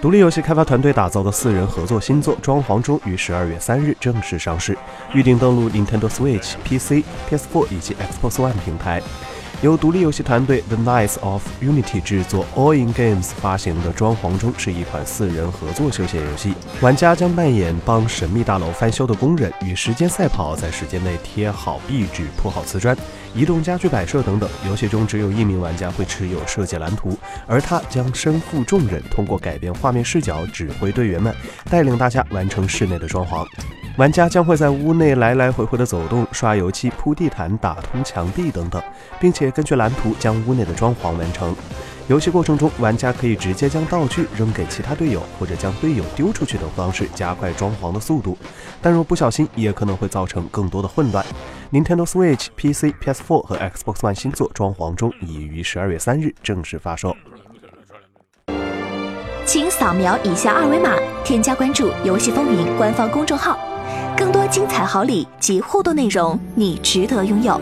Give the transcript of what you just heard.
独立游戏开发团队打造的四人合作新作《装潢中》于十二月三日正式上市，预定登陆 Nintendo Switch、PC、PS4 以及 Xbox One 平台。由独立游戏团队 The Knights of Unity 制作，All In Games 发行的《装潢中》是一款四人合作休闲游戏。玩家将扮演帮神秘大楼翻修的工人，与时间赛跑，在时间内贴好壁纸、铺好瓷砖、移动家具摆设等等。游戏中只有一名玩家会持有设计蓝图，而他将身负重任，通过改变画面视角，指挥队员们，带领大家完成室内的装潢。玩家将会在屋内来来回回的走动，刷油漆、铺地毯、打通墙壁等等，并且根据蓝图将屋内的装潢完成。游戏过程中，玩家可以直接将道具扔给其他队友，或者将队友丢出去等方式加快装潢的速度。但若不小心，也可能会造成更多的混乱。Nintendo Switch、PC、PS4 和 Xbox One 新作《装潢中》已于十二月三日正式发售。请扫描以下二维码，添加关注“游戏风云”官方公众号。更多精彩好礼及互动内容，你值得拥有。